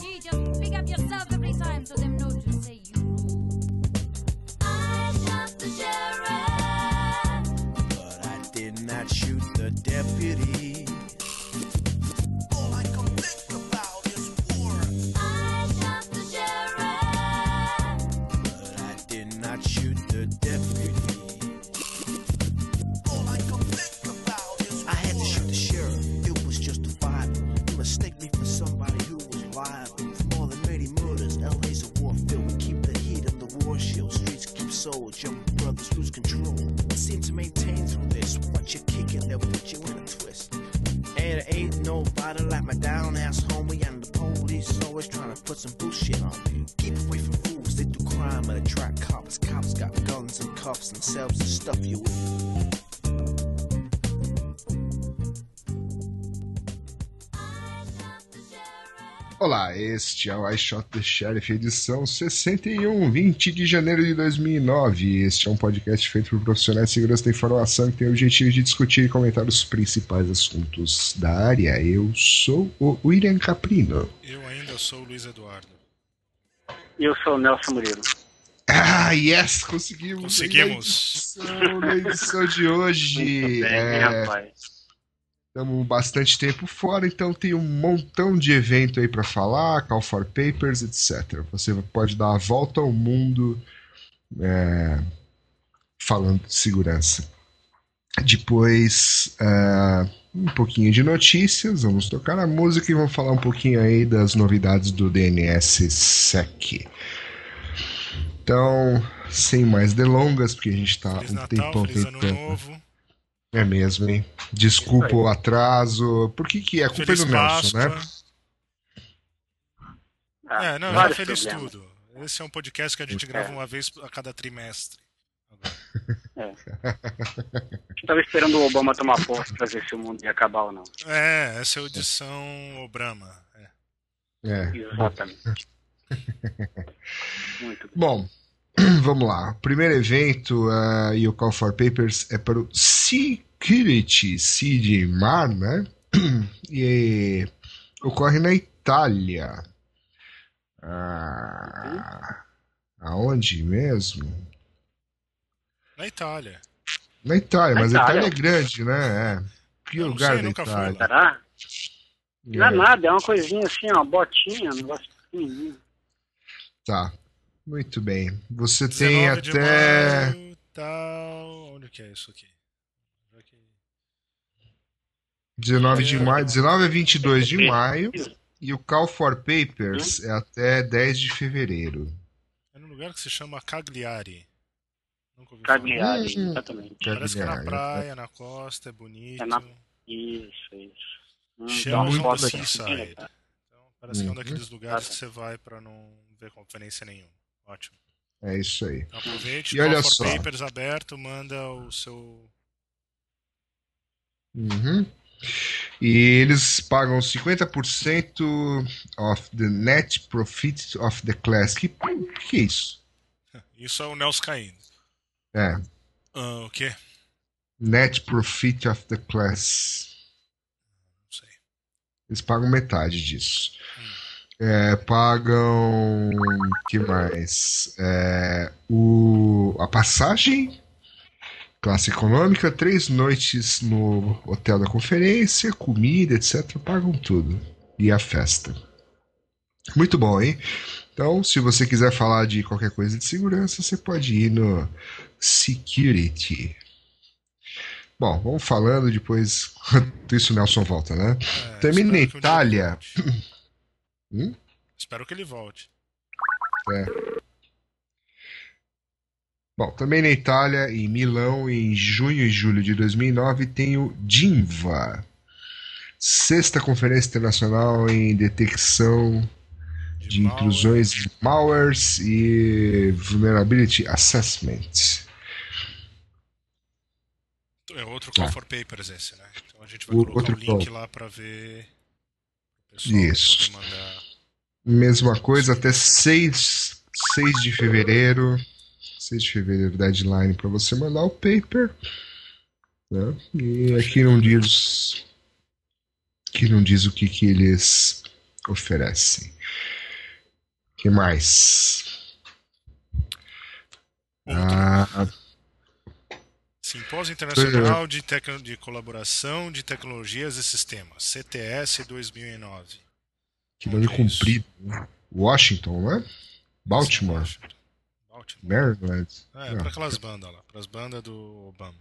Gee, just pick up yourself every time so them know to say you themselves to stuff you with. Olá, este é o I Shot the Sheriff, edição 61, 20 de janeiro de 2009. Este é um podcast feito por profissionais de segurança da informação que tem o objetivo de discutir e comentar os principais assuntos da área. Eu sou o William Caprino. Eu ainda sou o Luiz Eduardo. E eu sou o Nelson Murilo. Ah, yes! Conseguimos! Conseguimos. Na edição, na edição de hoje. Bem, é, rapaz. Estamos bastante tempo fora, então tem um montão de evento aí para falar, call for papers, etc. Você pode dar a volta ao mundo é, falando de segurança. Depois, é, um pouquinho de notícias, vamos tocar a música e vamos falar um pouquinho aí das novidades do DNS SEC. Então, sem mais delongas, porque a gente está Feliz um Natal, tempão feliz Ano tentando. Novo. É mesmo, hein? Desculpa o atraso. Por que que é? A culpa Feliz é do Nelson, Páscoa. né? Ah, É, não, já vários feliz problemas. tudo. Esse é um podcast que a gente É. grava uma vez a cada trimestre. Agora. Eu tava esperando o Obama tomar posse pra ver se o mundo ia acabar ou não. É, essa é a edição Obama. É. É. Exatamente. Muito bem. Bom, vamos lá. O primeiro evento ah, e o Call for Papers é para o Security C de Mar, né? E ocorre na Itália. Ah, aonde mesmo? Na Itália. Na Itália, Na mas a Itália. Itália é grande, né? É. Que Eu não lugar sei, da Itália? Será? Não é É. nada, é uma coisinha assim, ó, botinha, um negócio pequenininho. Tá. Muito bem. Você tem 19 de até. maio, tal. Onde que é isso aqui? Já que- 19 de maio, 19 a 22 de maio. E o Call for Papers é até 10 de fevereiro. É num lugar que se chama Cagliari. Nunca ouvi falar. Cagliari, Hum. exatamente. Parece que é na Cagliari, praia, na costa, é bonito. É na- Isso, isso. Hum, Chama aqui, Seaside. Então, parece que é um Uhum. daqueles lugares que você vai pra não ver conferência nenhuma. Ótimo. É isso aí. Então, aproveite, E olha só. Papers aberto, manda o seu. Uhum. E eles pagam 50% of the net profit of the class. Que, que é isso? Isso é o Nelson caindo. É. Ah, o quê? Net profit of the class. Não sei. Eles pagam metade disso. É, pagam. que mais? É, o, a passagem, classe econômica, três noites no hotel da conferência, comida, etc. Pagam tudo. E a festa. Muito bom, hein? Então, se você quiser falar de qualquer coisa de segurança, você pode ir no Security. Bom, vamos falando depois. Enquanto isso, o Nelson volta, né? É, Também na Itália. Hum? Espero que ele volte. Bom, também na Itália, em Milão, em junho e julho de 2009, tem o DINVA, sexta Conferência Internacional em Detecção de malware. Intrusões de Malwares e Vulnerability Assessment. É outro Call Tá. for Papers esse, né? Então a gente vai O- colocar o link call. lá pra ver. Isso. mandar. Mesma coisa até 6, 6 de fevereiro. 6 de fevereiro, deadline para você mandar o paper. Né? E aqui não diz. Aqui não diz o que, que eles oferecem. que mais? Ah, Simpósio Internacional de, Tecno- de Colaboração de Tecnologias e Sistemas, CTS 2009. que nome é comprido. né? Washington, né? Baltimore, Baltimore. Maryland. É, Não. para aquelas bandas lá, para as bandas do Obama.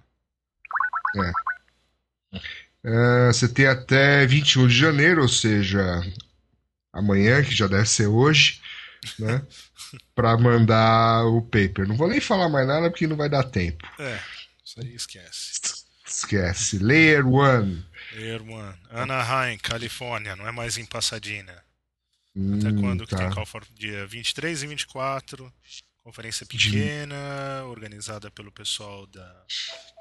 É, você tem até 21 de janeiro, ou seja, amanhã, que já deve ser hoje, né? Pra mandar o paper. Não vou nem falar mais nada porque não vai dar tempo. É, isso aí esquece. Esquece. Layer 1. Irmã, Anaheim, Califórnia, não é mais em Pasadena. Até Hum, quando que tá. tem call for dia 23 e 24. Conferência pequena, organizada pelo pessoal da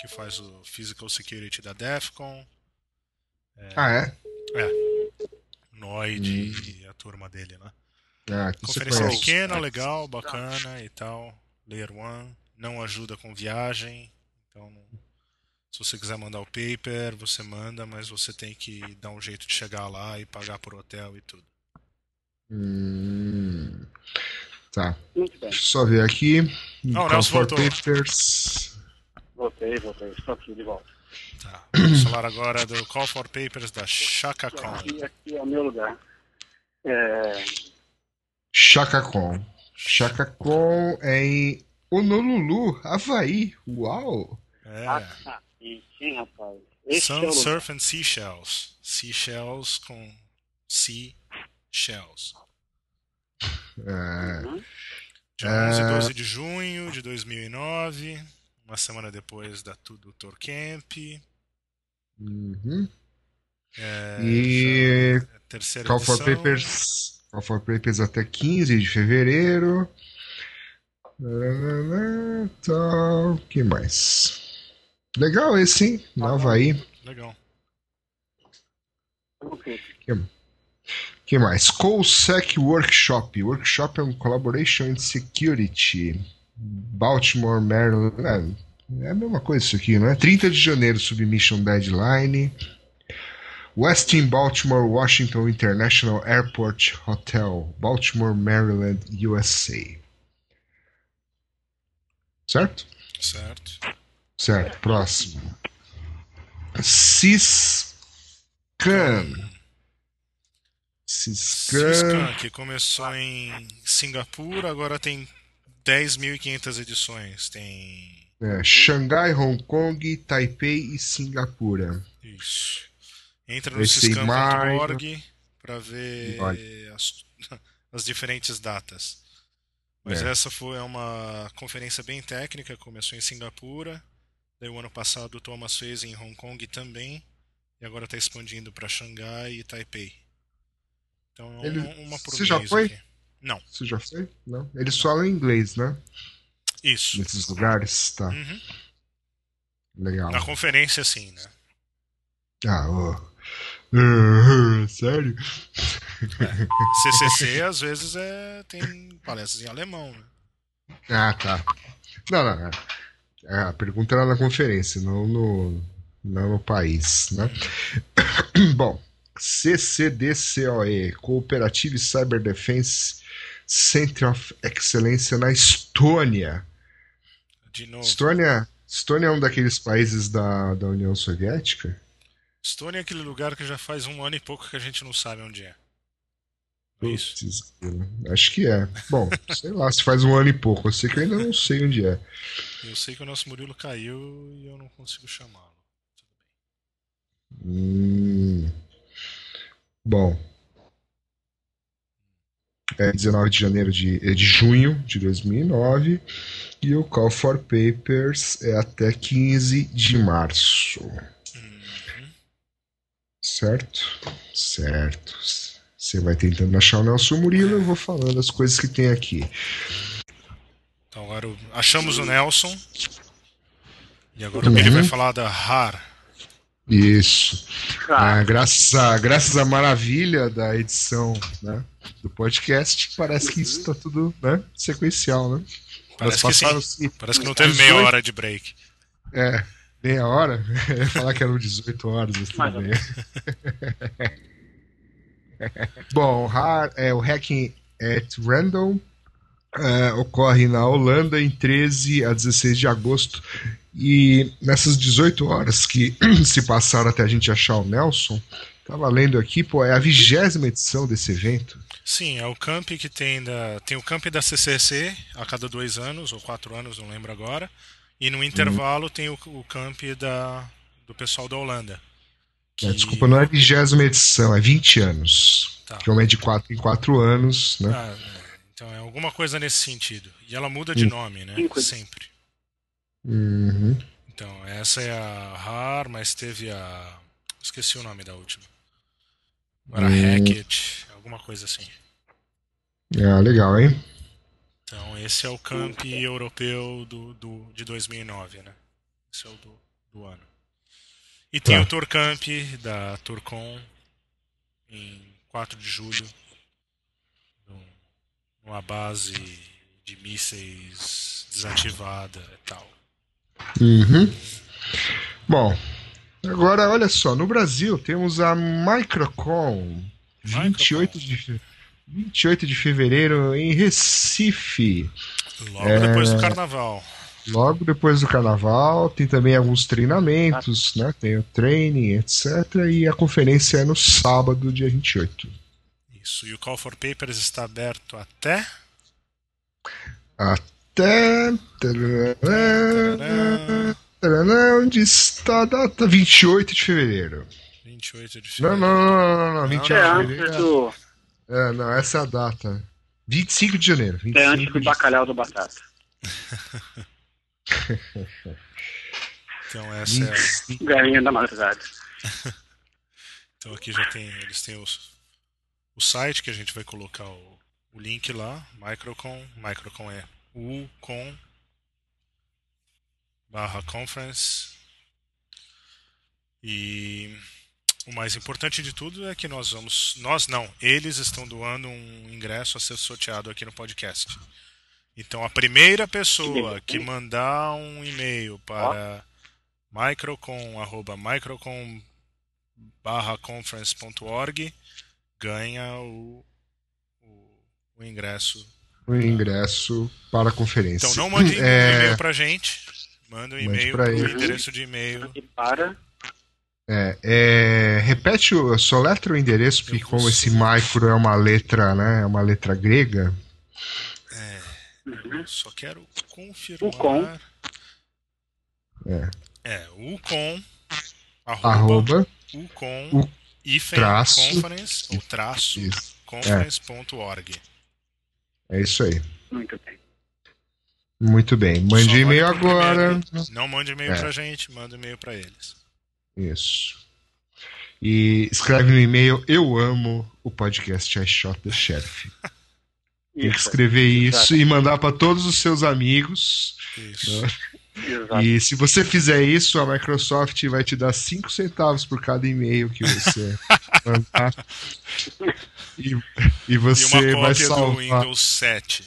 que faz o Physical Security da DEFCON, Ah, é? Noid e a turma dele, né? Ah, que Conferência pequena, legal, bacana e tal. Layer 1, não ajuda com viagem. Então, se você quiser mandar o paper, você manda, mas você tem que dar um jeito de chegar lá e pagar por hotel e tudo. Hum, tá. Muito bem. Deixa eu só ver aqui. Não, o Call Nelson for voltou. Papers. Voltei, voltei. Estou aqui de volta. Tá. Vamos falar agora do Call for Papers da ChakaCon. Aqui, aqui é o meu lugar. É, ChakaCon. ChakaCon é em Honolulu, Havaí. Uau! É. ah, e sim, rapaz. Esse é Sun. Surf and Seashells. Seashells com Seashells. É, Uhum. Dia É. 11 e 12 de junho de 2009. Uma semana depois da Tudo Tour Camp. uhum. É, E é terceira Call for edição. Papers. Call for Papers até 15 de fevereiro. Nananana, Tal. O que mais? Legal esse, hein? No Havaí. Legal. Ok. que mais? COSEC Workshop. Workshop é um Collaboration in Security. Baltimore, Maryland. É a mesma coisa isso aqui, não é? 30 de janeiro, submission deadline. Westin Baltimore Washington International Airport Hotel, Baltimore, Maryland, USA. Certo? Certo. Certo, próximo. Ciscan. Ciscan. Que começou em Singapura, agora tem 10.500 edições. Tem. É, Xangai, Hong Kong, Taipei e Singapura. Isso. Entra no ciscan.org para ver as, as diferentes datas. Mas É. essa foi uma conferência bem técnica, começou em Singapura, daí o ano passado o Thomas fez em Hong Kong também, e agora está expandindo para Xangai e Taipei. Então é Ele- uma, por Você já foi? aqui. Não, Você já foi? Não? Eles falam inglês, né? isso. Nesses lugares, tá. Uhum. Legal. Na conferência, sim, né? Ah, ó. Ah, Sério? CCC às vezes é, tem palestras em alemão, né? Ah, tá. Não, não, não. É, a pergunta era na conferência, não no, não no país, né? Bom, CCDCOE, Cooperative Cyber Defense Center of Excellence na Estônia. De novo. Estônia, Estônia é um daqueles países da, da União Soviética? Estônia é aquele lugar que já faz um ano e pouco que a gente não sabe onde é. Isso. Acho que é. Bom, sei lá, se faz um ano e pouco. Eu sei que eu ainda não sei onde é. Eu sei que o nosso Murilo caiu e eu não consigo chamá-lo. Hum. Bom. É 19 de janeiro de, é de junho de 2009 e o Call for Papers é até 15 de março. Uhum. Certo? Certo. Você vai tentando achar o Nelson Murilo, eu vou falando as coisas que tem aqui. Então agora achamos o Nelson. E agora o Billy vai falar da RAR. Isso. Ah, graças, a, graças à maravilha da edição né, do podcast, parece que isso está tudo né, sequencial, né? Parece que sim. Parece que não teve meia 18. hora de break. É, meia hora? Eu ia falar que eram 18 horas, mas Mais tudo ou bem. Bom, é, o Hacking at Random. É, ocorre na Holanda em 13 a 16 de agosto. E nessas 18 horas que se passaram até a gente achar o Nelson, tava lendo aqui, pô, é a vigésima edição desse evento. Sim, é o camp que tem da. Tem o camp da CCC a cada dois anos, ou quatro anos, não lembro agora. E no intervalo tem o, o camp da, do pessoal da Holanda. É, desculpa, não é a vigésima edição, é 20 anos. Tá. Que é uma de 4 em 4 anos, né? Ah, é. então é alguma coisa nesse sentido. E ela muda de nome, né? Cinco. Sempre. Uhum. Então, essa é a RAR, mas teve a. Esqueci o nome da última. Era Hum. Hackett, alguma coisa assim. Ah, legal, hein? Então, esse é o camp europeu do, do, de 2009, né? Esse é o do, do ano. E tem Tá. o Tour Camp da Tourcon em 4 de julho, num- numa base de mísseis desativada e tal. Uhum. Bom, agora olha só, no Brasil temos a Microcon, 28 de, fe- 28 de fevereiro em Recife. Logo É. depois do carnaval. Logo depois do carnaval, tem também alguns treinamentos, né? Tem o training, etc. E a conferência é no sábado, dia 28. Isso. E o Call for Papers está aberto até. Até. Tarará, Onde está a data? 28 de fevereiro. 28 de fevereiro. não, não, não, não, não. 28 É de fevereiro. do, É, não, essa é a data. 25 de janeiro. 25 é antes do bacalhau do batata. Então essa é. 25. Galinha da madrugada. Então aqui já tem. Eles têm os, o site que a gente vai colocar o, o link lá. Microcon. Microcon é ucon barra conference. E o mais importante de tudo é que nós vamos. Nós não, eles estão doando um ingresso a ser sorteado aqui no podcast. Então a primeira pessoa que mandar um e-mail para microcon, arroba microcon barra conference.org ganha o, o, o ingresso. O ingresso para a conferência. Então não mande um É, e-mail pra gente, manda um e-mail pro eles. endereço de e-mail. Para. é, é, repete, o, só letra o endereço, porque como esse micro é uma letra, né? É uma letra grega. Uhum. Só quero confirmar. Ucon. É. É, ucon arroba, Arroba. ucon U- hífen traço. conference ou traço conference.org. É isso aí. Muito bem. Muito bem. Mande Só e-mail agora. primeiro. Não mande e-mail É. pra gente, manda e-mail pra eles. Isso. E escreve no e-mail: Eu amo o podcast I Shot the Sheriff. Tem que escrever isso Exato. e mandar para todos os seus amigos. Isso. Exato. E se você fizer isso, a Microsoft vai te dar 5 centavos por cada e-mail que você mandar. E, e E você uma vai cópia do salvar. Windows 7.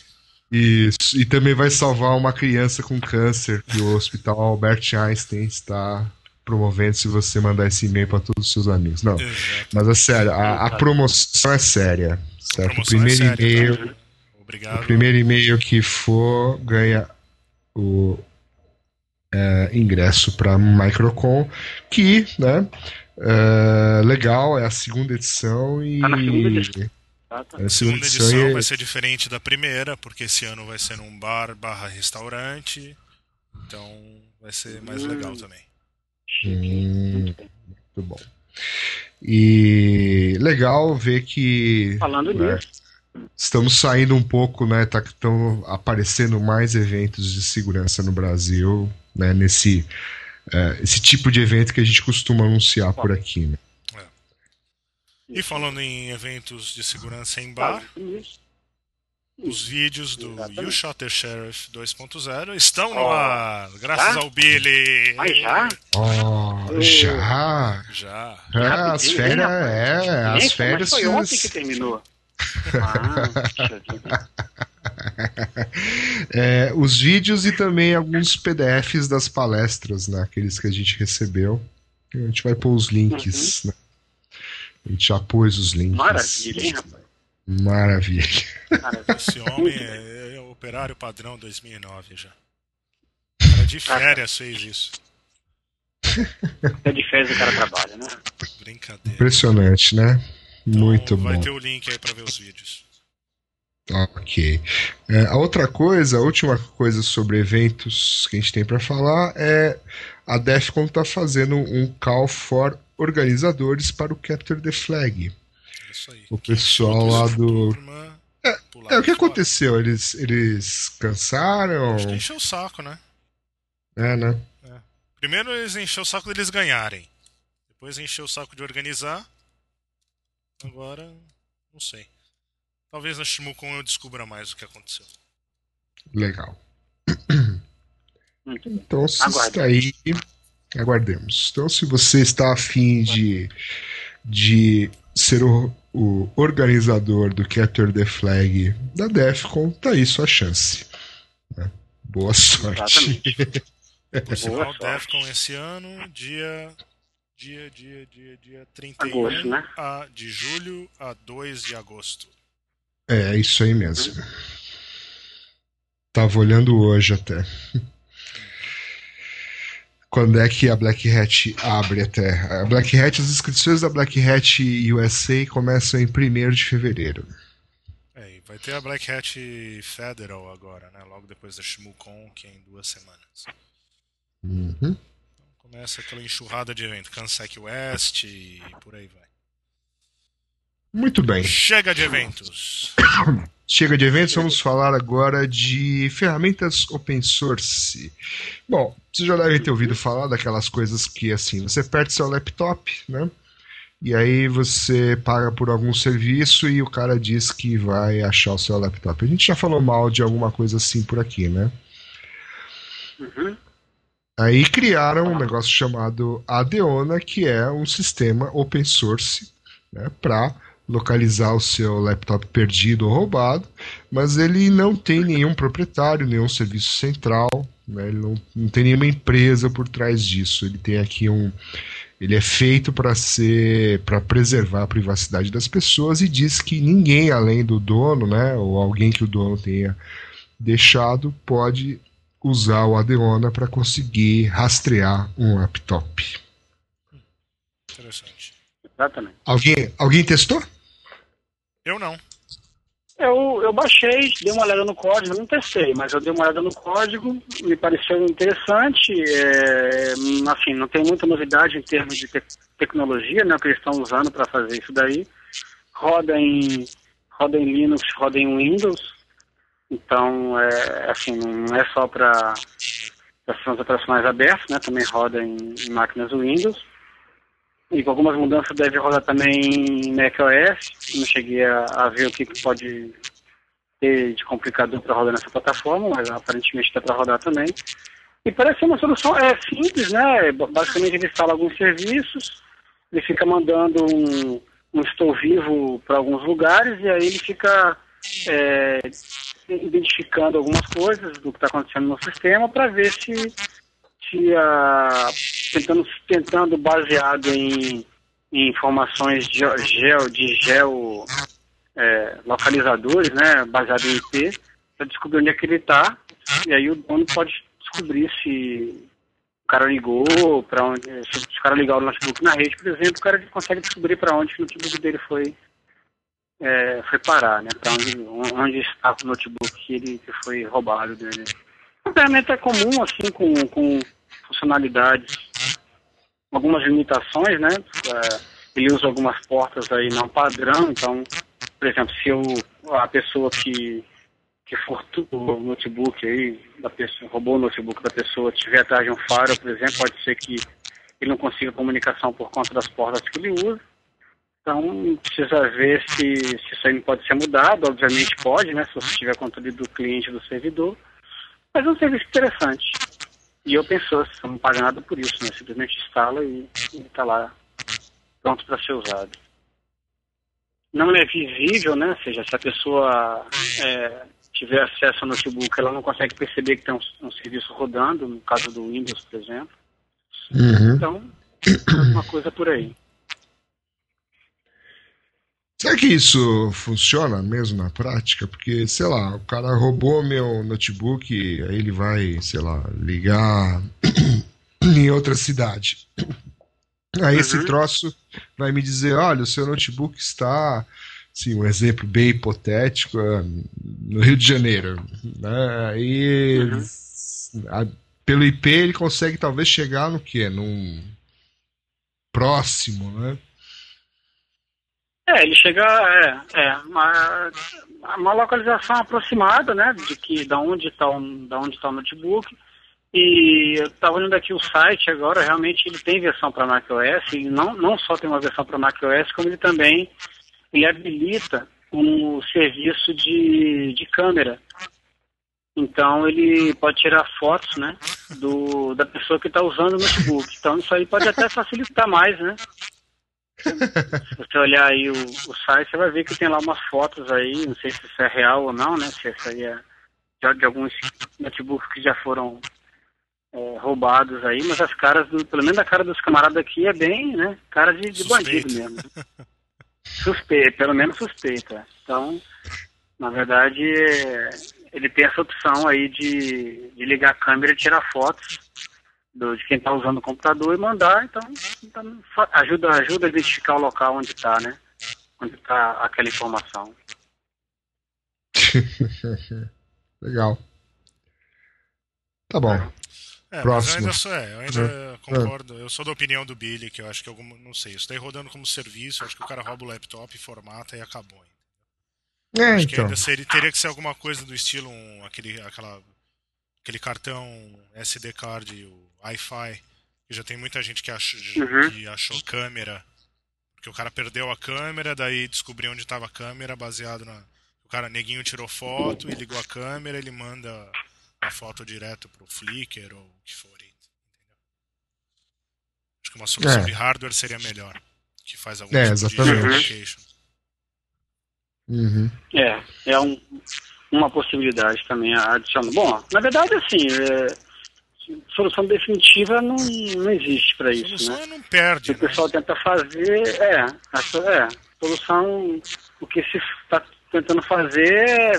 Isso. E também vai salvar uma criança com câncer que o Hospital Albert Einstein está promovendo se você mandar esse e-mail para todos os seus amigos. Não. Exato. Mas é sério, a, a promoção é séria. Certo? O é primeiro séria, e-mail. tá? Obrigado. O primeiro e-mail que for ganha o é, ingresso para Microcon, que, né, é, legal, é a segunda edição e Tá na segunda edição. Tá, tá. é a segunda edição edição vai ser diferente da primeira, porque esse ano vai ser num bar barra restaurante. Então vai ser mais Hum. legal também. Hum, Muito bom. E legal ver que Falando né, nisso, estamos saindo um pouco, né? Tá, estão aparecendo mais eventos de segurança no Brasil, né? Nesse é, esse tipo de evento que a gente costuma anunciar por aqui, né? E falando em eventos de segurança em bar, os vídeos do Exatamente. You Shot the Sheriff 2.0 estão no Ó. ar, graças Já? ao Billy. Mas já? Oh, já! Já. É, as férias, é, as férias. Mas foi ontem que terminou. É, os vídeos e também alguns PDFs das palestras, né? Aqueles que a gente recebeu. A gente vai pôr os links, né? A gente já pôs os links. Maravilha, hein, rapaz? Maravilha. Cara, Esse homem é, é operário padrão 2009 já. Cara de férias fez isso. é de férias o cara trabalha, né? Brincadeira. Impressionante, né? Muito Então, vai bom. ter o link aí pra ver os vídeos. Ok. É, a outra coisa, a última coisa sobre eventos que a gente tem para falar é a Defcon está fazendo um call for organizadores para o Capture the Flag. Isso aí. O pessoal lá do- Turma, pular É, o que fora. aconteceu? Eles, eles cansaram? Acho que encheu o saco, né? É, né? Primeiro eles encheu o saco deles ganharem. Depois encheu o saco de organizar. Agora, não sei. Talvez na Shimukon eu descubra mais o que aconteceu. Legal. Então, se Aguarde. está aí, aguardemos. Então, se você está afim de, de ser o, o organizador do Capture the Flag da Defcon, tá aí sua chance. né? Boa sorte. Exatamente. Por sinal. Defcon esse ano, dia. Dia, dia, dia, dia 31 Agosto, né? a, de julho a 2 de agosto. É, isso aí mesmo. Tava olhando hoje até. Quando é que a Black Hat abre até? A Black Hat, as inscrições da Black Hat USA começam em 1 de fevereiro. É, e vai ter a Black Hat Federal agora, né? Logo depois da Shimukon, que é em duas semanas. Uhum. Começa aquela enxurrada de evento. Kansai West e por aí vai. Muito bem. Chega de eventos. Chega de eventos, vamos falar agora de ferramentas open source. Bom, vocês já devem ter ouvido falar daquelas coisas que assim, você perde seu laptop, né? E aí você paga por algum serviço e o cara diz que vai achar o seu laptop. A gente já falou mal de alguma coisa assim por aqui, né? Uhum. Aí criaram um negócio chamado Adeona, que é um sistema open source né, para localizar o seu laptop perdido ou roubado, mas ele não tem nenhum proprietário, nenhum serviço central, né, ele não, não tem nenhuma empresa por trás disso. Ele tem aqui um. Ele é feito para ser para preservar a privacidade das pessoas e diz que ninguém além do dono, né, ou alguém que o dono tenha deixado, pode usar o Adeona para conseguir rastrear um laptop. Interessante. Exatamente. Alguém, alguém testou? Eu não. Eu, eu baixei, dei uma olhada no código, não testei, mas eu dei uma olhada no código, me pareceu interessante. É, assim, não tem muita novidade em termos de te- tecnologia, né, que eles estão usando para fazer isso daí. Roda em, roda em Linux, roda em Windows. Então, é, assim, não é só para sistemas operacionais abertos, né, também roda em, em máquinas Windows. E com algumas mudanças deve rodar também em macOS. Não cheguei a, a ver o que, que pode ter de complicador para rodar nessa plataforma, mas aparentemente dá para rodar também. E parece ser uma solução é simples, né? Basicamente ele instala alguns serviços, ele fica mandando um, um estou vivo para alguns lugares e aí ele fica é, identificando algumas coisas do que está acontecendo no sistema para ver se se tentando, tentando baseado em, em informações geo, geo- de geo é, localizadores, né, baseado em IP, para descobrir onde é que ele está, e aí o dono pode descobrir se o cara ligou, para onde, se o cara ligar o notebook na rede, por exemplo, o cara consegue descobrir para onde o notebook dele foi é, foi parar, né, para onde, onde está o notebook que ele que foi roubado dele. A ferramenta é comum, assim, com, com funcionalidades, algumas limitações, né? É, ele usa algumas portas aí não padrão, então, por exemplo, se eu, a pessoa que, que furtou o notebook aí, da pessoa, roubou o notebook da pessoa, tiver atrás de um faro, por exemplo, pode ser que ele não consiga comunicação por conta das portas que ele usa. Então, precisa ver se, se isso aí pode ser mudado, obviamente pode, né? Se você tiver controle do cliente do servidor. Mas é um serviço interessante. E eu penso, você não paga nada por isso, né? Simplesmente instala e está lá pronto para ser usado. Não é visível, né? Ou seja, se a pessoa é, tiver acesso ao notebook, ela não consegue perceber que tem um, um serviço rodando, no caso do Windows, por exemplo. Uhum. Então, uma coisa por aí. Será que isso funciona mesmo na prática? Porque, sei lá, o cara roubou meu notebook, aí ele vai, sei lá, ligar em outra cidade. Aí esse Uhum. troço vai me dizer, olha, o seu notebook está, sim, um exemplo bem hipotético, é, no Rio de Janeiro, né? Aí Uhum. a- pelo IP ele consegue talvez chegar no quê? Num próximo, né? É, ele chega, é, é uma, uma localização aproximada, né, de que da onde está o, da onde tá o notebook. E eu estava olhando aqui o site agora, realmente ele tem versão para macOS, e não, não só tem uma versão para macOS, como ele também ele habilita um serviço de, de câmera. Então ele pode tirar fotos, né, do, da pessoa que está usando o notebook. Então isso aí pode até facilitar mais, né? Se você olhar aí o, o site, você vai ver que tem lá umas fotos aí, não sei se isso é real ou não, né? Se isso aí é de, de alguns notebooks que já foram é, roubados aí, mas as caras, do, pelo menos a cara dos camaradas aqui é bem, né? Cara de, de bandido mesmo. Suspeito, pelo menos suspeita. Então, na verdade, é, ele tem essa opção aí de, de ligar a câmera e tirar fotos do- de quem está usando o computador e mandar, então, então, ajuda, ajuda a identificar o local onde está, né? Onde está aquela informação. Legal. Tá bom. É, mas Próximo. eu ainda sou, é, eu ainda concordo. Eu sou da opinião do Billy, que eu acho que alguma, não sei, isso daí rodando como serviço, eu acho que o cara rouba o laptop, formata e acabou. É, Acho que então. ainda seria, teria que ser alguma coisa do estilo um, aquele, aquela, aquele cartão SD card, o Wi-Fi, que já tem muita gente que, ach, Uhum. que achou câmera, porque o cara perdeu a câmera, daí descobriu onde estava a câmera, baseado na. O cara neguinho tirou foto e ligou a câmera, ele manda a foto direto pro Flickr ou o que for. Entendeu? Acho que uma solução É. de hardware seria melhor. Que faz algum É, tipo exatamente. de geolocation. Uhum. É, é um, uma possibilidade também adicional. Bom, na verdade, assim, é, solução definitiva não, não existe para isso, solução né? é não O perde, que o né? pessoal tenta fazer é, a, é, solução, o que se está tentando fazer é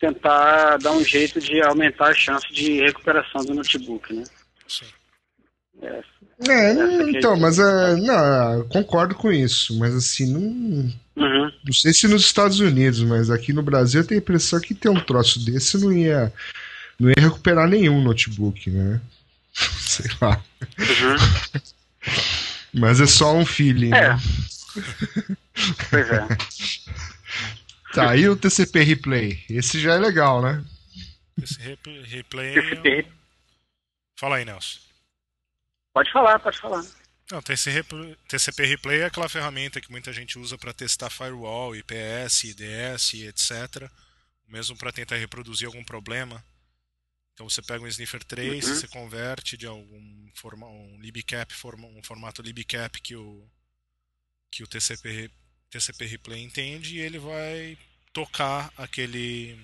tentar dar um jeito de aumentar a chance de recuperação do notebook, né? Sim. É, aqui- então, mas é, não, eu concordo com isso, mas assim, não, Uhum. não sei se nos Estados Unidos, mas aqui no Brasil eu tenho a impressão que ter um troço desse não ia, não ia recuperar nenhum notebook, né? Sei lá. Uhum. Mas é só um feeling. É. né? Pois é. Tá, e o TCP Replay? Esse já é legal, né? Esse rep- replay. É Fala aí, Nelson. Pode falar, pode falar. Não, TCP Replay é aquela ferramenta que muita gente usa para testar firewall, IPS, IDS, etc. Mesmo para tentar reproduzir algum problema. Então você pega um Sniffer 3, Uhum. você converte de algum forma, um libcap, um formato libcap que o que o TCP TCP Replay entende e ele vai tocar aquele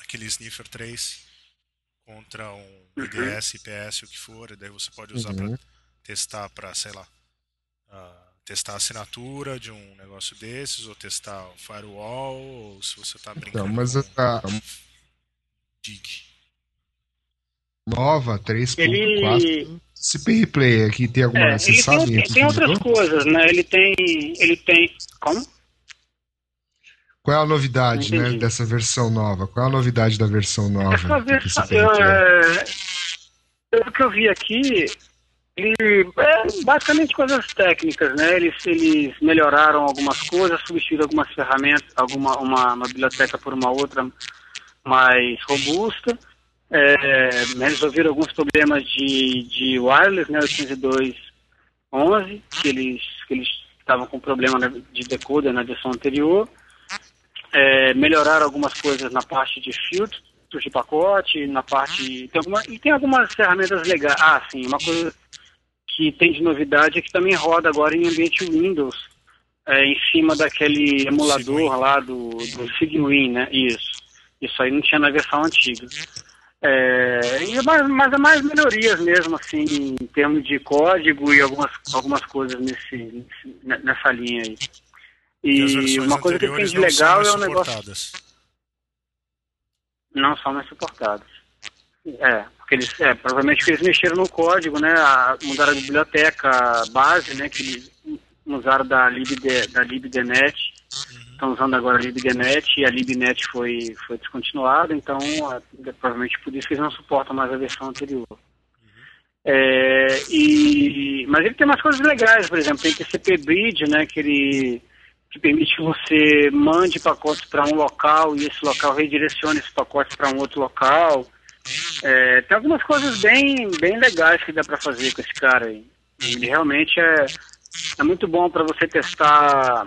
aquele Sniffer 3 contra um Uhum. IDS, IPS, o que for, e daí você pode usar para Uhum. testar para, sei lá, ah, testar a assinatura de um negócio desses, ou testar o firewall, ou se você está brincando Então, mas com a dig. nova 3.4 Ele, TCP Replay aqui tem alguma. é, você ele sabe? tem, tem outras coisas, né? Ele tem, ele tem, como? Qual é a novidade, né, dessa versão nova? Qual é a novidade da versão nova? Essa versão, Replay? é, pelo que eu vi aqui, ele, é basicamente coisas técnicas, né? Eles, eles melhoraram algumas coisas, substituíram algumas ferramentas, alguma uma, uma biblioteca por uma outra mais robusta, é, resolveram alguns problemas de, de wireless, né? 802.11, que eles que eles estavam com problema né, de decoder na versão anterior. É, algumas coisas na parte de filtro de pacote, na parte. Tem alguma, e tem algumas ferramentas legais. Ah, sim, uma coisa que tem de novidade é que também roda agora em ambiente Windows, é, em cima daquele emulador lá do, do Cygwin, né? Isso. Isso aí não tinha na versão antiga. É, é mais, mas é mais melhorias mesmo, assim, em termos de código e algumas, algumas coisas nesse- nessa linha aí. E uma coisa que tem de legal é o negócio. suportadas. Não são mais suportados. É, porque eles, é, provavelmente eles mexeram no código, né? A, mudaram a biblioteca base, né? Que eles usaram da, lib, da libdenet. Estão usando agora a libdenet e a libnet foi, foi descontinuada, então a, provavelmente por isso que eles não suportam mais a versão anterior. É, e, mas ele tem umas coisas legais, por exemplo, tem TCP Bridge, né, que ele que permite que você mande pacotes para um local e esse local redirecione esses pacotes para um outro local. É, tem algumas coisas bem, bem legais que dá para fazer com esse cara aí. Ele realmente é, é muito bom para você testar,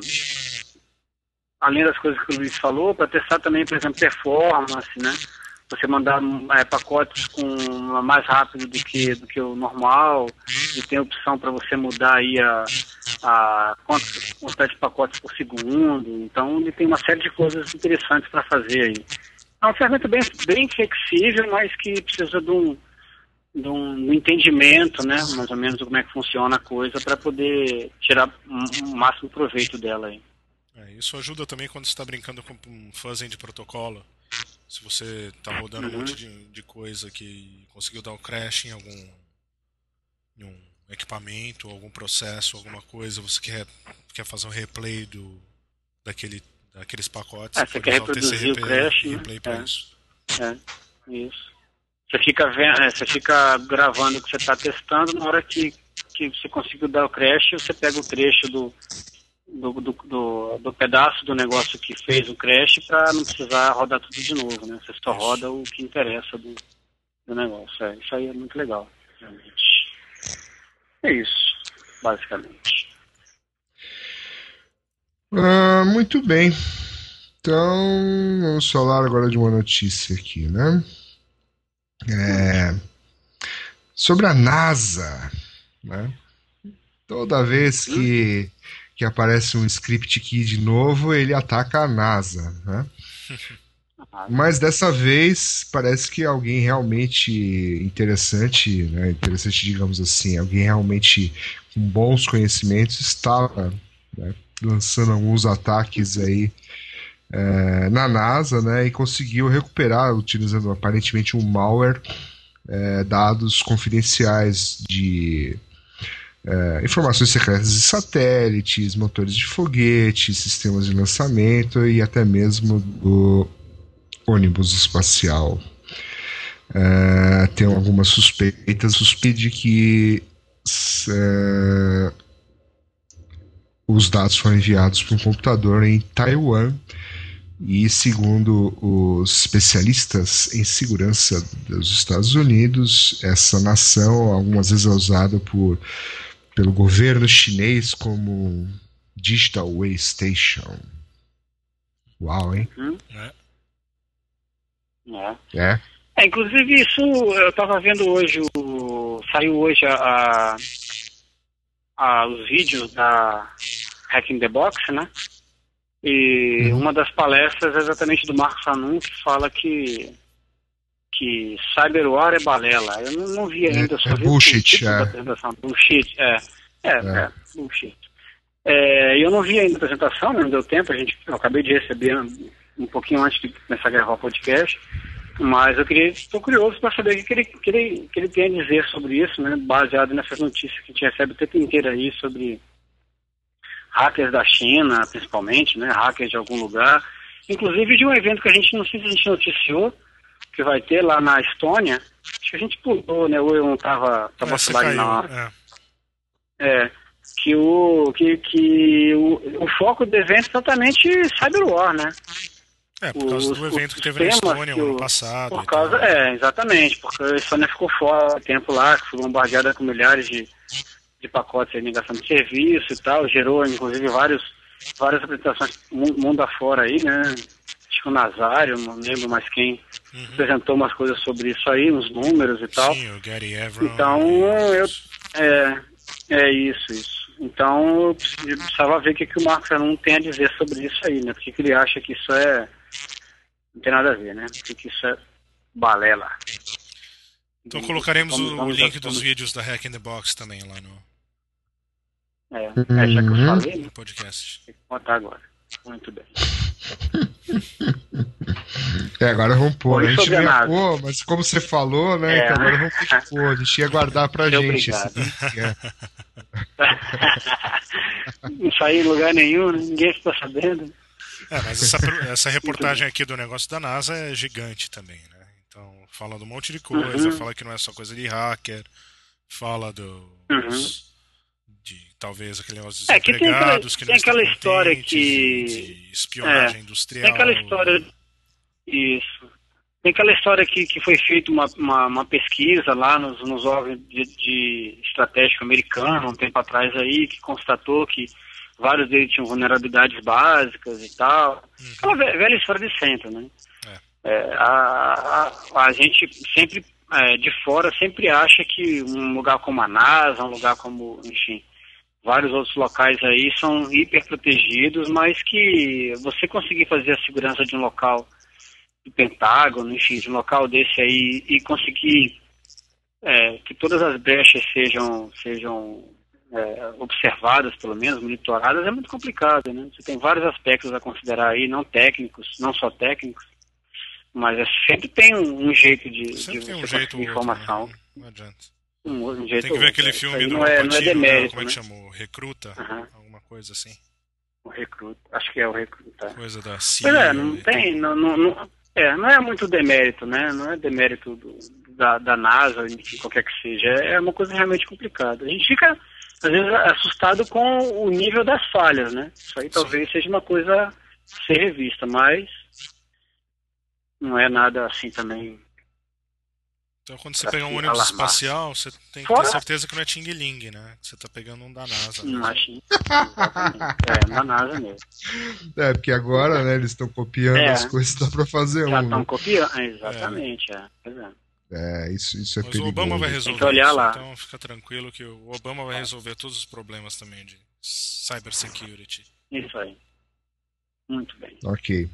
além das coisas que o Luiz falou, para testar também, por exemplo, performance, né? Você mandar é, pacotes com mais rápido do que, do que o normal, e tem opção para você mudar aí a, a quant- quantidade de pacotes por segundo. Então ele tem uma série de coisas interessantes para fazer aí. É uma ferramenta bem, bem flexível, mas que precisa de um, de um entendimento, né? Mais ou menos como é que funciona a coisa para poder tirar o máximo proveito dela aí. É, isso ajuda também quando você está brincando com um fuzzing de protocolo. Se você está rodando um monte de, de coisa que conseguiu dar um crash em algum em um equipamento, algum processo, alguma coisa, você quer, quer fazer um replay do, daquele, daqueles pacotes. É, você quer o reproduzir o TCP crash, né? replay para É. isso. É, isso. Você fica vendo, é, você fica gravando o que você está testando, na hora que, que você conseguiu dar o crash, você pega o trecho do, do, do, do, do pedaço do negócio que fez o crash para não precisar rodar tudo de novo, né? Você só roda o que interessa do, do negócio. É, isso aí é muito legal, realmente. É isso, basicamente. Ah, muito bem. Então, vamos falar agora de uma notícia aqui, né? É, sobre a NASA, né? Toda vez que, que aparece um script key de novo, ele ataca a NASA, né? Mas dessa vez parece que alguém realmente interessante, né? Interessante, digamos assim, alguém realmente com bons conhecimentos estava né, lançando alguns ataques aí é, na NASA, né? E conseguiu recuperar, utilizando aparentemente um malware, é, dados confidenciais de é, informações secretas de satélites, motores de foguete, sistemas de lançamento e até mesmo do ônibus espacial. É, tem algumas suspeitas, suspeita de que é, os dados foram enviados para um computador em Taiwan e, segundo os especialistas em segurança dos Estados Unidos, essa nação algumas vezes é usada por, pelo governo chinês como Digital Way Station. Uau, hein? né? É. É. É, inclusive isso eu estava vendo hoje o saiu hoje a, a- a- os vídeos da Hacking the Box, né? E uma das palestras é exatamente do Marcos Anun que fala que que cyberwar é balela. Eu não, não vi ainda, eu só É vi bullshit, o é. apresentação. Bullshit, é. É, É. é, bullshit. É, eu não vi ainda a apresentação, não deu tempo, a gente, eu acabei de receber um, um pouquinho antes de começar a gravar o podcast, mas eu queria, estou curioso para saber o que ele, que, ele, que ele tem a dizer sobre isso, né, baseado nessas notícias que a gente recebe o tempo inteiro aí sobre hackers da China, principalmente, né, hackers de algum lugar, inclusive de um evento que a gente, não sei se a gente noticiou, que vai ter lá na Estônia, acho que a gente pulou, né, ou eu não estava tava É, caiu. na é. é, que o que, que o, o foco do evento é exatamente cyberwar, né? É, por causa Os- do evento que teve na Estônia no ano o- passado. Por causa, é, exatamente, porque a Estônia ficou fora tempo lá, que foi bombardeada com milhares de, de pacotes de negação de serviço e tal, gerou inclusive vários, várias apresentações mu- mundo afora aí, né? O Nazário, não lembro mais quem, apresentou umas coisas sobre isso aí, uns números e tal. Sim, o Gary Evron. Então, eu. É, é isso, isso. Então, eu precis- eu precisava ver o que, que o Marcos Anun tem a dizer sobre isso aí, né? Por que ele acha que isso é. Não tem nada a ver, né? Por que isso é balela. Então colocaremos Vamos- o, o vamos- link dos vamos- vídeos da Hack in the Box também lá no. É, é, já que eu Uhum. falei, né? no podcast. Tem que botar agora. Muito bem. É, agora vamos pôr. Oi, A gente não ia nave. pôr, mas como você falou, né? É. Então agora vamos ter que pôr. A gente ia guardar pra Muito gente. é. Não saí em lugar nenhum, né? ninguém ficou sabendo. É, mas essa, essa reportagem aqui do negócio da NASA é gigante também, né? Então, fala de um monte de coisa, Uhum. fala que não é só coisa de hacker, fala do. Uhum. De talvez aquele negócio dos É, que tem aquela- que tem aquela história que- espionagem industrial. Tem aquela história. Isso. Tem aquela história que, que foi feita uma, uma, uma pesquisa lá nos, nos órgãos de, de estratégico americano, um tempo atrás aí, que constatou que vários deles tinham vulnerabilidades básicas e tal. Aquela ve- velha história de sempre, né? É, a, a, a gente sempre, é, de fora, sempre acha que um lugar como a NASA, um lugar como, enfim, vários outros locais aí são hiper protegidos, mas que você conseguir fazer a segurança de um local do Pentágono, enfim, de um local desse aí e conseguir é, que todas as brechas sejam sejam é, observadas, pelo menos monitoradas, é muito complicado, né? Você tem vários aspectos a considerar aí, não técnicos, não só técnicos, mas é, sempre tem um, um jeito de, de um jeito ou conseguir outro, informação. né? Não adianta. Um, jeito Tem que ver aquele é. Isso filme do não é, não é né? demérito, como é né? que chama? O Recruta? Alguma coisa assim. O recruta, acho que é o recruta. Coisa da Pois CIA. é, não e tem, não, não, não- é, não é muito demérito, né? Não é demérito do- da, da NASA, enfim, qualquer que seja. É uma coisa realmente complicada. A gente fica, às vezes, assustado com o nível das falhas, né? Isso aí talvez seja uma coisa a ser revista, mas não é nada assim também. Então, quando você pegar um ônibus alarmar. espacial, você tem que Fora- ter certeza que não é Ting Ling, né? Você tá pegando um da NASA. Não mesmo. acho. Exatamente. É, na NASA mesmo. É, porque agora, né, eles estão copiando É. as coisas, dá pra fazer Já um. estão né? copiando. Exatamente, é. É. É, isso, isso é Mas o perigoso. Obama vai resolver que olhar isso, lá. então fica tranquilo que o Obama vai resolver todos os problemas também de cybersecurity. Isso aí. Muito bem. Ok.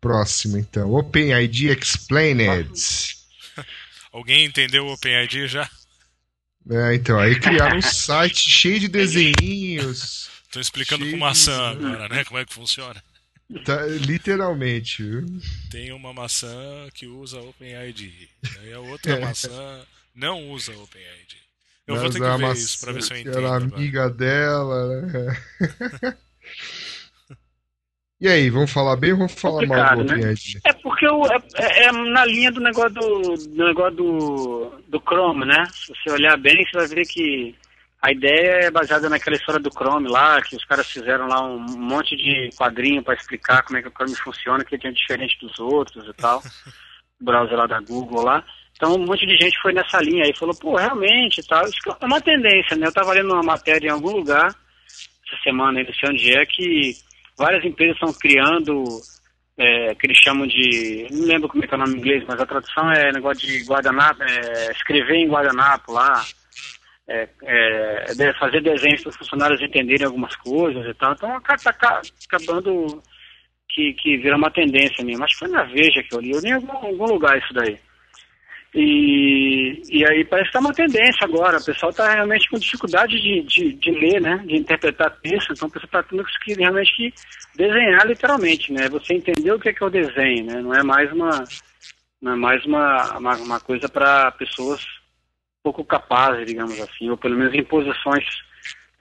Próximo, então. OpenID Explained. Alguém entendeu o OpenID já? É, então, aí criaram um site cheio de desenhinhos. Tô explicando Cheio com maçã de- agora, né? Como é que funciona. Tá, literalmente? Tem uma maçã que usa OpenID. Aí a outra É. maçã não usa OpenID. Eu Mas vou ter que ver maçã isso pra ver se eu entendo. Era agora. amiga dela, né? E aí, vamos falar bem ou vamos falar mal do né? É porque o, é, é- é na linha do negócio do, do negócio do, do Chrome, né? Se você olhar bem, você vai ver que a ideia é baseada naquela história do Chrome lá, que os caras fizeram lá um monte de quadrinho para explicar como é que o Chrome funciona, que ele é diferente dos outros e tal. O browser lá da Google lá. Então um monte de gente foi nessa linha aí, falou, pô, realmente e tal. Isso que é uma tendência, né? Eu tava lendo uma matéria em algum lugar essa semana, aí, não sei onde é, que várias empresas estão criando é, que eles chamam de. Não lembro como é que é o nome em inglês, mas a tradução é negócio de guardanapo, é, escrever em guardanapo lá, é, é, fazer desenhos para os funcionários entenderem algumas coisas e tal. Então tá ca- acabando que, que vira uma tendência mesmo. Acho que foi na Veja que eu li, eu li em algum, algum lugar isso daí. E, e aí parece que tá uma tendência agora. O pessoal está realmente com dificuldade de, de, de ler, né? De interpretar texto. Então o pessoal está tendo que realmente que desenhar literalmente, né? Você entender o que é, que é o desenho, né? Não é mais uma, não é mais uma, uma, uma coisa para pessoas pouco capazes, digamos assim, ou pelo menos em posições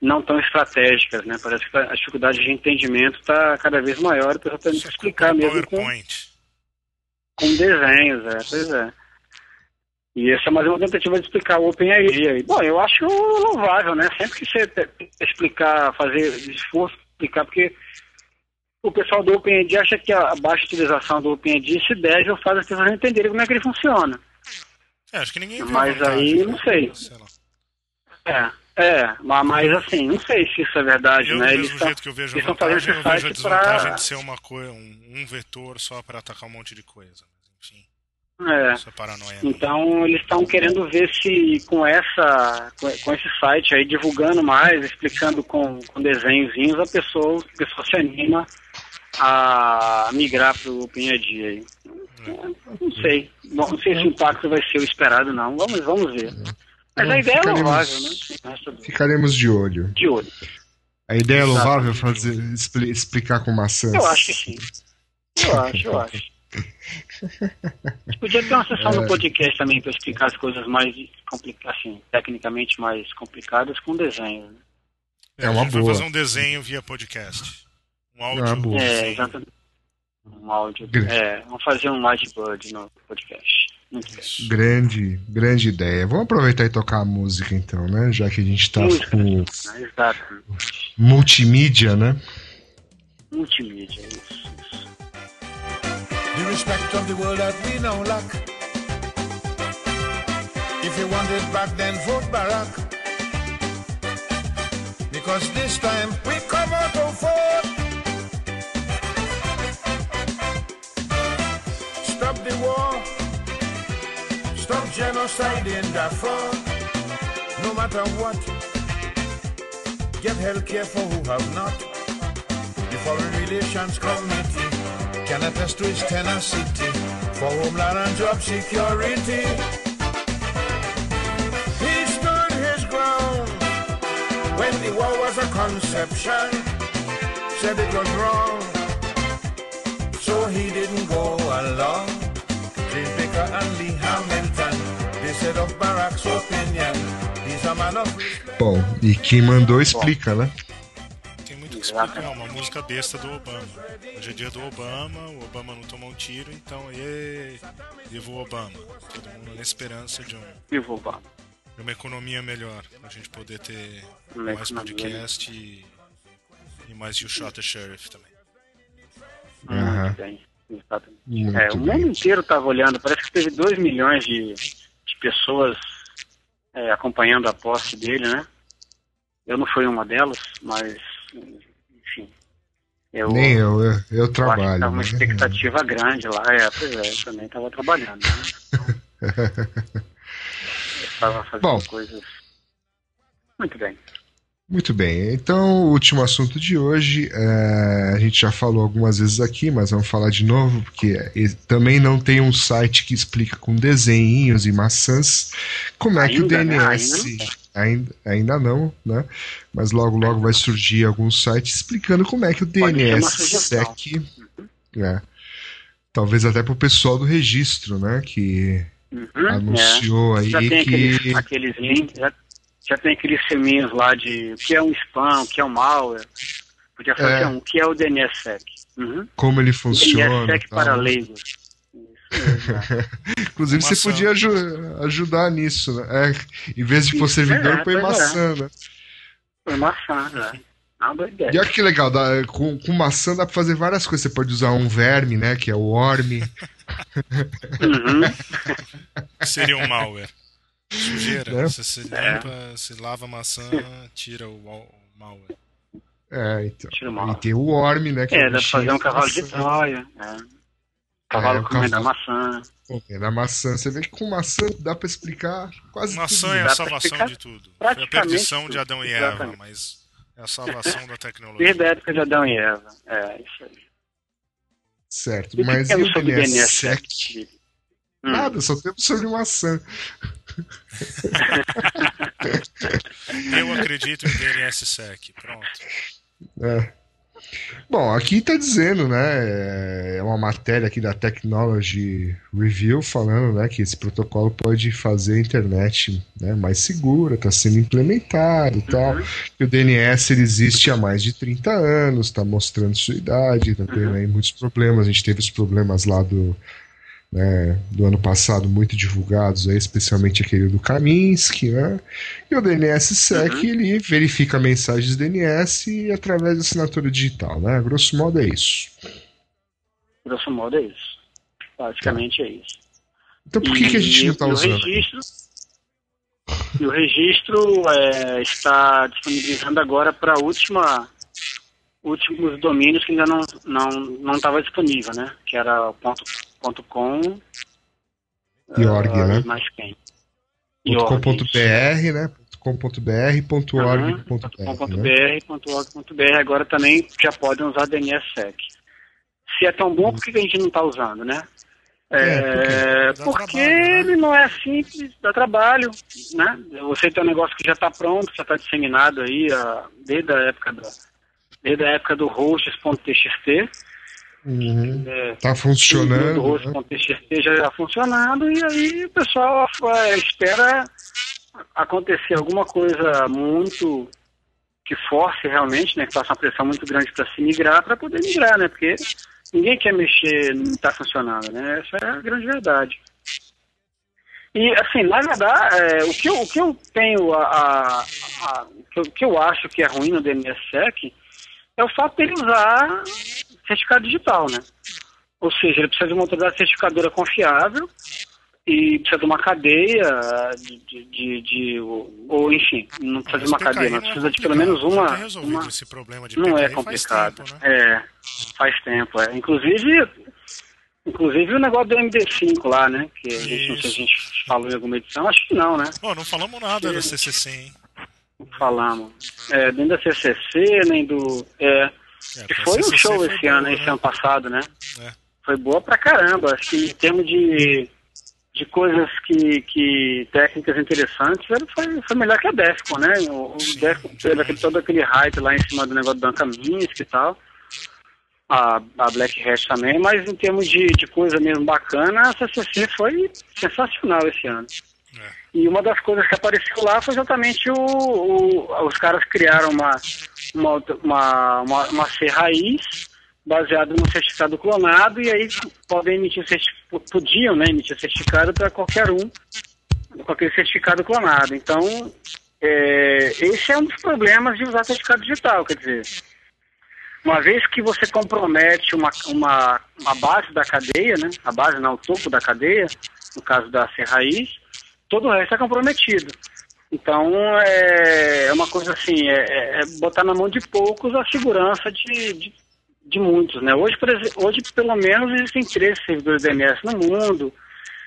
não tão estratégicas, né? Parece que a dificuldade de entendimento está cada vez maior. O pessoal está tendo que é explicar mesmo com, com desenhos, é, pois é. E essa é mais uma tentativa de explicar o OpenAI aí. Bom, eu acho louvável, né? Sempre que você explicar, fazer esforço, explicar, porque o pessoal do OpenAI acha que a baixa utilização do OpenAI se deve ao fato das pessoas entenderem como é que ele funciona. É, acho que ninguém Mas vantagem, aí, né? não sei. lá. É, é, ma- mas assim, não sei se isso é verdade, Eu, né? do Eles mesmo estão jeito que eu vejo a eles vantagem, eu vejo a desvantagem pra- de ser uma coi- um, um vetor só para atacar um monte de coisa. Enfim, é, é paranoia. Então eles estão querendo ver se com essa com, esse site aí divulgando mais, explicando com, com desenhozinhos, a pessoa, a pessoa se anima a migrar para o aí. Não sei. Bom, não sei se o impacto vai ser o esperado não. Vamos, vamos ver. Mas a ideia é louvável, né? Ficaremos de olho. De olho. A ideia é louvável fazer, expli- explicar com maçãs. Eu acho que sim. Eu acho, eu acho. A gente podia ter uma sessão É. no podcast também para explicar as coisas mais complicadas, assim, tecnicamente mais complicadas com desenho. né? É uma a gente vai boa. fazer um desenho via podcast. Um áudio. É uma boa. É, desenho. exatamente. Um áudio. É, vamos fazer um Lightbird no podcast. Isso. Grande, grande ideia. Vamos aproveitar e tocar a música então, né? Já que a gente tá Música, com né? Exato. multimídia, né? Multimídia, isso. The respect of the world that we now lack. If you want it back, then vote Barack. Because this time we come out to vote. Stop the war. Stop genocide in Darfur. No matter what. Get health care for who have not. The Foreign Relations Committee can attest to its tenacity for homeland and job security. He stood his ground when the war was a conception. Said it was wrong, so he didn't go along. James Baker and Lee Hamilton, they said of Barack's opinion, he's a man of. Bom, e quem mandou explica, né? O que explicar. Uma música besta do Obama. Hoje é dia do Obama, o Obama não tomou um tiro, então e viva o Obama. Todo mundo na esperança de, um, E vou Obama. de uma economia melhor. Pra gente poder ter Uma mais podcast e, e mais You Shot the Sheriff também. Muito bem. Exatamente. É, o mundo inteiro estava olhando, parece que teve 2 milhões de, de pessoas é, acompanhando a posse dele, né? Eu não fui uma delas, mas. Eu, Nem eu, eu, eu trabalho. estava uma né? expectativa grande lá. É, pois é, eu também estava trabalhando. Né? Eu estava fazendo Bom. coisas. Muito bem. Muito bem, então o último assunto de hoje, é, a gente já falou algumas vezes aqui, mas vamos falar de novo, porque e- também não tem um site que explica com desenhinhos e maçãs como é que o Ainda, né? Ainda, ainda não, né? Mas logo logo vai surgir algum site explicando como é que o Pode ser uma DNS sugestão. SEC. né? Talvez até para o pessoal do registro, né? Que Uhum, é. anunciou aí já tem aqueles, que. aqueles links, já, já tem aqueles filminhos lá de o que é um spam, o que é um malware. Podia fazer É. um, o que é o DNSSEC. Uhum. Como ele funciona. DNSSEC para leigos. É. Inclusive, você Maçã. podia aju- ajudar nisso, né? É, em vez de pôr servidor, é, põe é. maçã, né? Foi maçã, né? É ideia. E olha que legal, dá- com, com maçã dá pra fazer várias coisas. Você pode usar um verme, né? Que é o worm. Uhum. Seria um malware. Sujeira. Né? Você se limpa, se lava a maçã, tira o, o malware. É, então. Tira o malware. E tem o worm, né? Que É, o dá pra fazer um cavalo de. Troia. É. Cavalo É, comendo a cavalo. maçã. É, na maçã. Você vê que com maçã dá pra explicar quase Maçã tudo. é Dá a salvação de tudo. Foi a praticamente perdição de. Adão e Eva, Exatamente. mas é a salvação da tecnologia. Desde a época de Adão e Eva. É, isso aí. Certo. E Mas e temos o? DNSSEC? Hum. Nada, só temos sobre maçã. Eu acredito em DNSSEC. Pronto. É. Bom, aqui está dizendo, né? É uma matéria aqui da Technology Review falando, né, que esse protocolo pode fazer a internet né, mais segura, está sendo implementado e tal. Que o DNS ele existe há mais de 30 anos, está mostrando sua idade, está tendo aí muitos problemas. A gente teve os problemas lá do, né, do ano passado muito divulgados, aí, especialmente aquele do Kaminsky, né? E o DNSSEC ele verifica mensagens DNS através da assinatura digital, né? Grosso modo é isso. Grosso modo é isso. Basicamente é isso. Então por que, que a gente não está usando? registro, e o registro é, está disponibilizando agora para última últimos domínios que ainda não não não estava disponível, né? Que era o ponto .com E org, ah, né? mais quem? .com.br, né? .com.br, Aham, .org.br, né? agora também já podem usar DNSSEC. Se é tão bom, por que a gente não está usando, né? É, É, porque trabalho, né? ele não é simples, dá trabalho, né? Você tem um negócio que já está pronto, já está disseminado aí ah, desde a época da desde a época do hosts.txt, Uhum. é, Tá do funcionando. né? hosts.txt já está funcionando e aí o pessoal é, espera acontecer alguma coisa muito que force realmente, né, que faça uma pressão muito grande para se migrar, para poder migrar, né, porque ninguém quer mexer que está funcionando, né, essa é a grande verdade. E, assim, na verdade, é, o, que eu, o que eu tenho, a, a- a- o que eu- o que eu acho que é ruim no DNSSEC é o fato dele usar certificado digital, né? Ou seja, ele precisa de uma autoridade certificadora confiável e precisa de uma cadeia de, de, de- de- ou, enfim, não precisa de uma cadeia, mas não é precisa de pelo menos uma, tem resolvido uma- esse problema de não é faz complicado. tempo, né? É, faz tempo, é. Inclusive, inclusive o negócio do MD5 lá, né? Que a gente, não sei se a gente falou em alguma edição, acho que não, né? Pô, não falamos nada da CCC, hein? Falamos. É, nem da CCC, nem do... É, É, a foi um show foi esse boa, ano, esse né? ano passado, né? É. Foi boa pra caramba. Acho que em termos de, de coisas que, que técnicas interessantes, foi, foi melhor que a Defcon, né? O, o Defcon teve aquele, todo aquele hype lá em cima do negócio do Duncan Minsk e tal. A, a Black Hat também, mas em termos de, de coisa mesmo bacana, a CCC foi sensacional esse ano. É. E uma das coisas que apareceu lá foi exatamente o, o- os caras criaram uma uma, uma, uma, uma C raiz baseada no certificado clonado e aí podem emitir podiam né, emitir certificado para qualquer um com aquele certificado clonado. Então, é, esse é um dos problemas de usar certificado digital, quer dizer, uma vez que você compromete uma, uma, uma base da cadeia, né, a base não, o topo da cadeia, no caso da C raiz, todo o resto é comprometido. Então, é, é uma coisa assim, é, é- é botar na mão de poucos a segurança de, de, de muitos, né? Hoje, por hoje, pelo menos, existem três servidores DNS no mundo,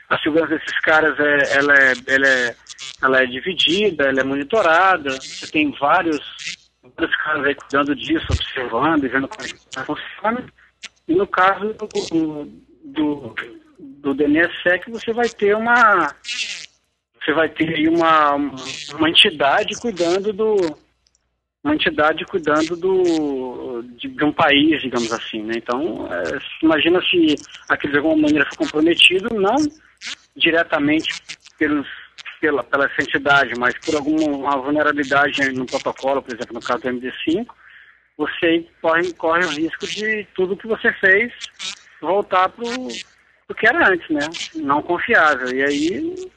a segurança desses caras é, ela é, ela é, ela é dividida, ela é monitorada, você tem vários, vários caras aí cuidando disso, observando e vendo como é que está funcionando. E no caso do, do, do DNSSEC, você vai ter uma você vai ter aí uma, uma entidade cuidando do uma entidade cuidando do de, de um país, digamos assim, né? Então, é, imagina se aquilo de alguma maneira for comprometido, não diretamente pelos pela, pela essa entidade, mas por alguma vulnerabilidade no protocolo, por exemplo, no caso do MD5, você corre, corre o risco de tudo que você fez voltar para o que era antes, né? Não confiável. E aí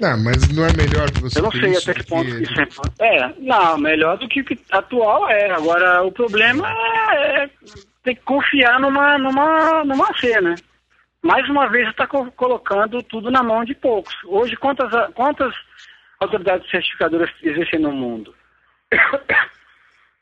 Não, mas não é melhor que você eu não sei até que ponto que isso é. É, não, melhor do que o que atual é. Agora, o problema é, é ter que confiar numa, numa, numa C, né? Mais uma vez, está colocando tudo na mão de poucos. Hoje, quantas, quantas autoridades certificadoras existem no mundo?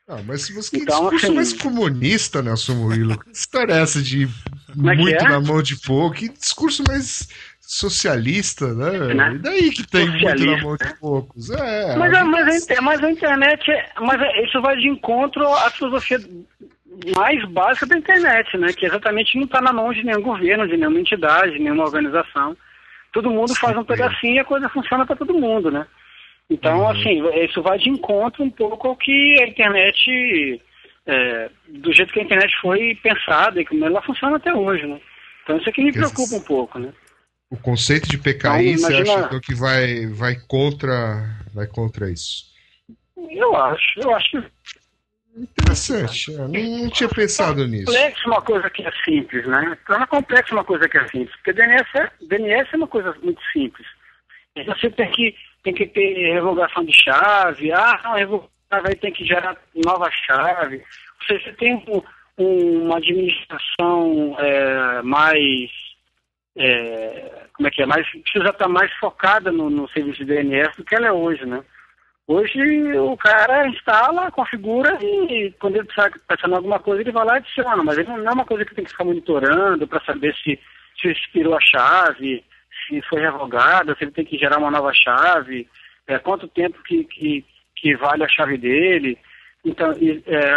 Não, mas se você Então, discurso assim- mais comunista, Nelson Murilo, que história é essa de é muito é? na mão de pouco? Que discurso mais socialista, né? Né? E daí que tem muito na Socialista, mão de poucos? É, Mas, a, mas, a, mas a internet, é- mas é- isso vai de encontro à filosofia mais básica da internet, né? Que exatamente não está na mão de nenhum governo, de nenhuma entidade, de nenhuma organização. Todo mundo faz um pedacinho e a coisa funciona para todo mundo, né? Então, assim, isso vai de encontro um pouco ao que a internet, é, do jeito que a internet foi pensada e como ela funciona até hoje, né? Então isso é que me preocupa um pouco, né? O conceito de PKI, Então, você imagina- acha então, que vai, vai, contra, vai contra isso? Eu acho, eu acho que Interessante, é, não, tinha pensado nisso. complexo uma coisa que é simples, né? Torna complexo uma coisa que é simples. Porque DNS é, DNS é uma coisa muito simples. E Você tem que, tem que ter revogação de chave. Ah, não, revogar vai ter que gerar nova chave. Ou seja, você tem um- uma administração é, mais. É, como é que é? Mais, precisa estar mais focada no, no serviço de DNS do que ela é hoje, né? Hoje o cara instala, configura e quando ele precisa pressionar alguma coisa, ele vai lá e adiciona, mas ele não é uma coisa que tem que ficar monitorando para saber se, se expirou a chave, se foi revogada, se ele tem que gerar uma nova chave, é, quanto tempo que, que, que vale a chave dele. Então, é,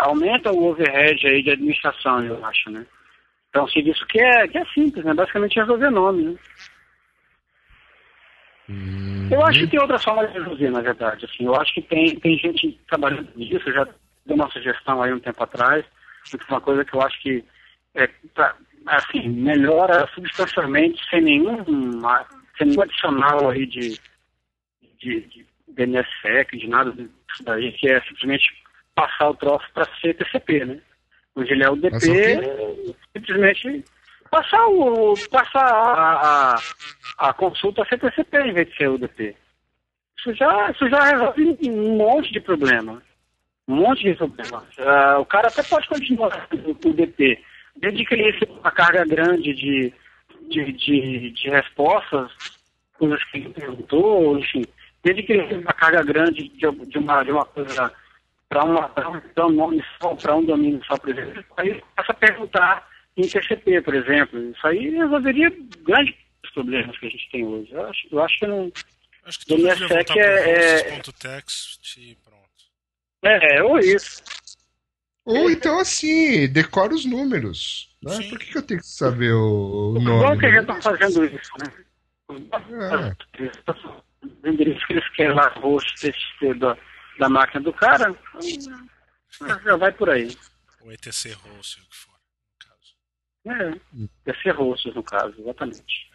aumenta o overhead aí de administração, eu acho, né? Então, um serviço que é, que é simples, né? Basicamente resolver nome, né? Eu acho que tem outras formas de resolver, na verdade. Assim, eu acho que tem, tem gente trabalhando nisso, eu já dei uma sugestão aí um tempo atrás, uma coisa que eu acho que é, tá, assim, melhora substancialmente sem nenhum, sem nenhum adicional aí de, de, de DNSSEC, de nada disso daí, que é simplesmente passar o troço para ser TCP, né? Onde ele é o DP, o simplesmente passar, o, passar a, a, a consulta a TCP em vez de ser UDP. Isso já, isso já resolve um monte de problema. Um monte de problema. Ah, o cara até pode continuar o UDP, desde que ele receba uma carga grande de, de, de, de respostas, coisas que ele perguntou, enfim, desde que ele receba uma carga grande de, de, uma, de uma coisa para um, nome só, para um domínio só, por exemplo, aí começa a perguntar em TCP, por exemplo. Isso aí resolveria grandes problemas que a gente tem hoje. Eu acho, eu acho que não. Acho que tudo devia DNSSEC é- é- hosts.txt e pronto. É, ou isso. Ou então assim, decora os números. Né? Sim. Por que, que eu tenho que saber o, o Bom nome? que a né? gente está fazendo isso, né? Os endereços que eles querem lá, host TCP da, máquina do cara, já vai por aí. Ou ETC host, o que for, no caso. É, ser rostos, no caso, exatamente.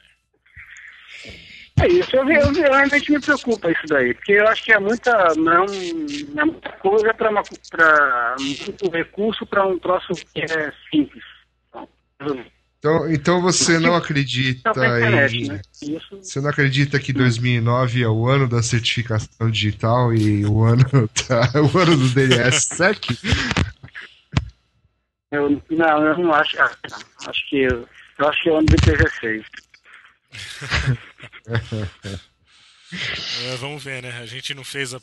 É isso, eu, eu, eu realmente me preocupa isso daí, porque eu acho que é muita, não, é muita coisa para muito recurso para um troço que é simples. Então, Então, então você não acredita na internet, em. né? Você não acredita que 2009 é o ano da certificação digital e o ano, da, o ano do DNSSEC? eu, não, eu não acho, ah, acho que eu, eu acho que é o ano do IPv6. É, vamos ver, né? A gente não fez a,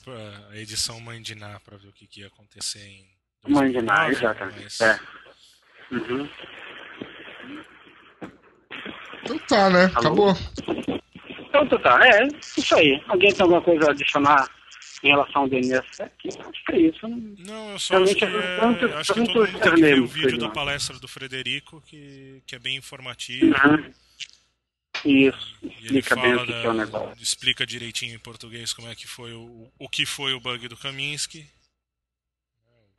a edição Mandiná pra ver o que, que ia acontecer em. Mandiná, 2009, exatamente. mas- É. Uhum. Então tá, né? Alô? Acabou. Então tá, é isso aí. Alguém tem alguma coisa a adicionar em relação ao DNS? Aqui? Acho que é isso. Não... Não, eu só acho Realmente, que, é, eu acho que todo mundo tem que ver o vídeo da palestra do Frederico, que, que é bem informativo. Uhum. Isso, E explica bem o que, da- é o negócio. explica direitinho em português como é que foi o, o que foi o bug do Kaminsky,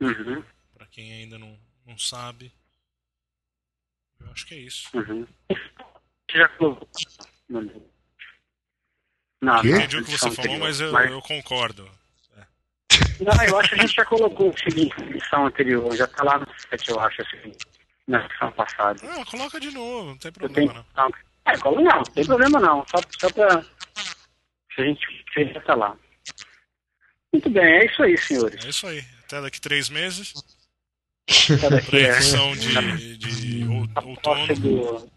Uhum, pra quem ainda não, não sabe. Eu acho que é isso. uhum. Você já colocou? Não, não, Entendi o que você falou, mas eu, Mas- eu concordo. Não, eu acho que a gente já colocou o seguinte na edição anterior. Já tá lá no site, eu acho, assim, na edição passada. Ah, coloca de novo, não tem problema tenho. não. Não, é, colo- não, não tem problema não. Só, só pra. Se a gente se já tá lá. Muito bem, é isso aí, senhores. É isso aí. Até daqui três meses. Daqui, Pra é, de, de a outono.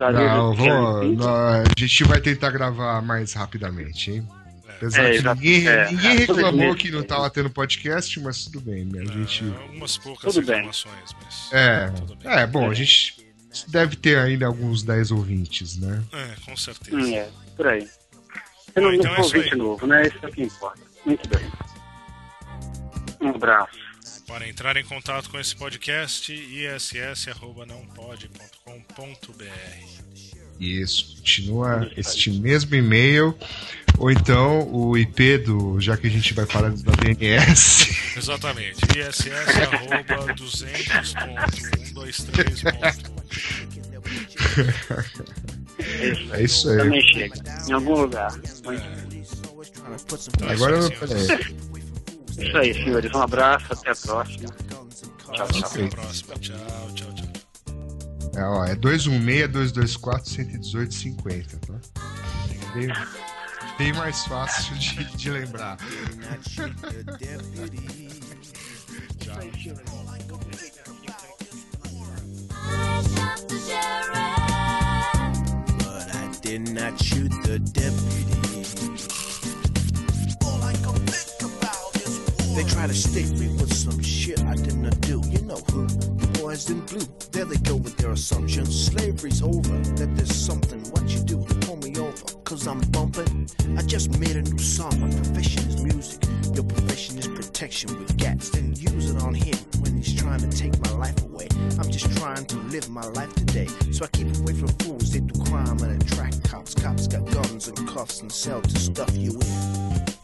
Da Não, vamos, não, a gente vai tentar gravar mais rapidamente, hein? Apesar É, que exato. ninguém, É, ninguém é, reclamou bem. que não tava tendo podcast, mas tudo bem, né? A gente. É, algumas poucas Tudo bem. reclamações, mas. É, tudo bem. é, bom, a gente deve ter ainda alguns 10 ouvintes, né? É, com certeza. Hum, é, por aí. Eu Bom, não então é vou isso ouvir aí. de novo, né? Isso é o que importa. Muito bem. Um abraço. Para entrar em contato com esse podcast, iss.nãopode.com.br. Isso, continua este mesmo e-mail, ou então o IP do, já que a gente vai falar da DNS, Exatamente. iss.201.203.1. é isso aí. Também chega. Em algum lugar. Muito Agora, isso aí, peraí. Isso aí, senhores. Um abraço. Até a próxima. Tchau, tchau. Até a próxima. Tchau, tchau, tchau. É, ó, é 216-224-118-50, tá? Bem, bem mais fácil de, de lembrar. I did not shoot the deputy. They try to stick me with some shit I did not do. You know who? The boys in blue. There they go with their assumptions. Slavery's over. That there's something. What you do pull me over? Cause I'm bumping. I just made a new song. My profession is music. Your profession is protection with gats, then use it on him when he's trying to take my life away. I'm just trying to live my life today, so I keep away from fools. They do crime and attract cops. Cops got guns and cuffs and sell to stuff you in.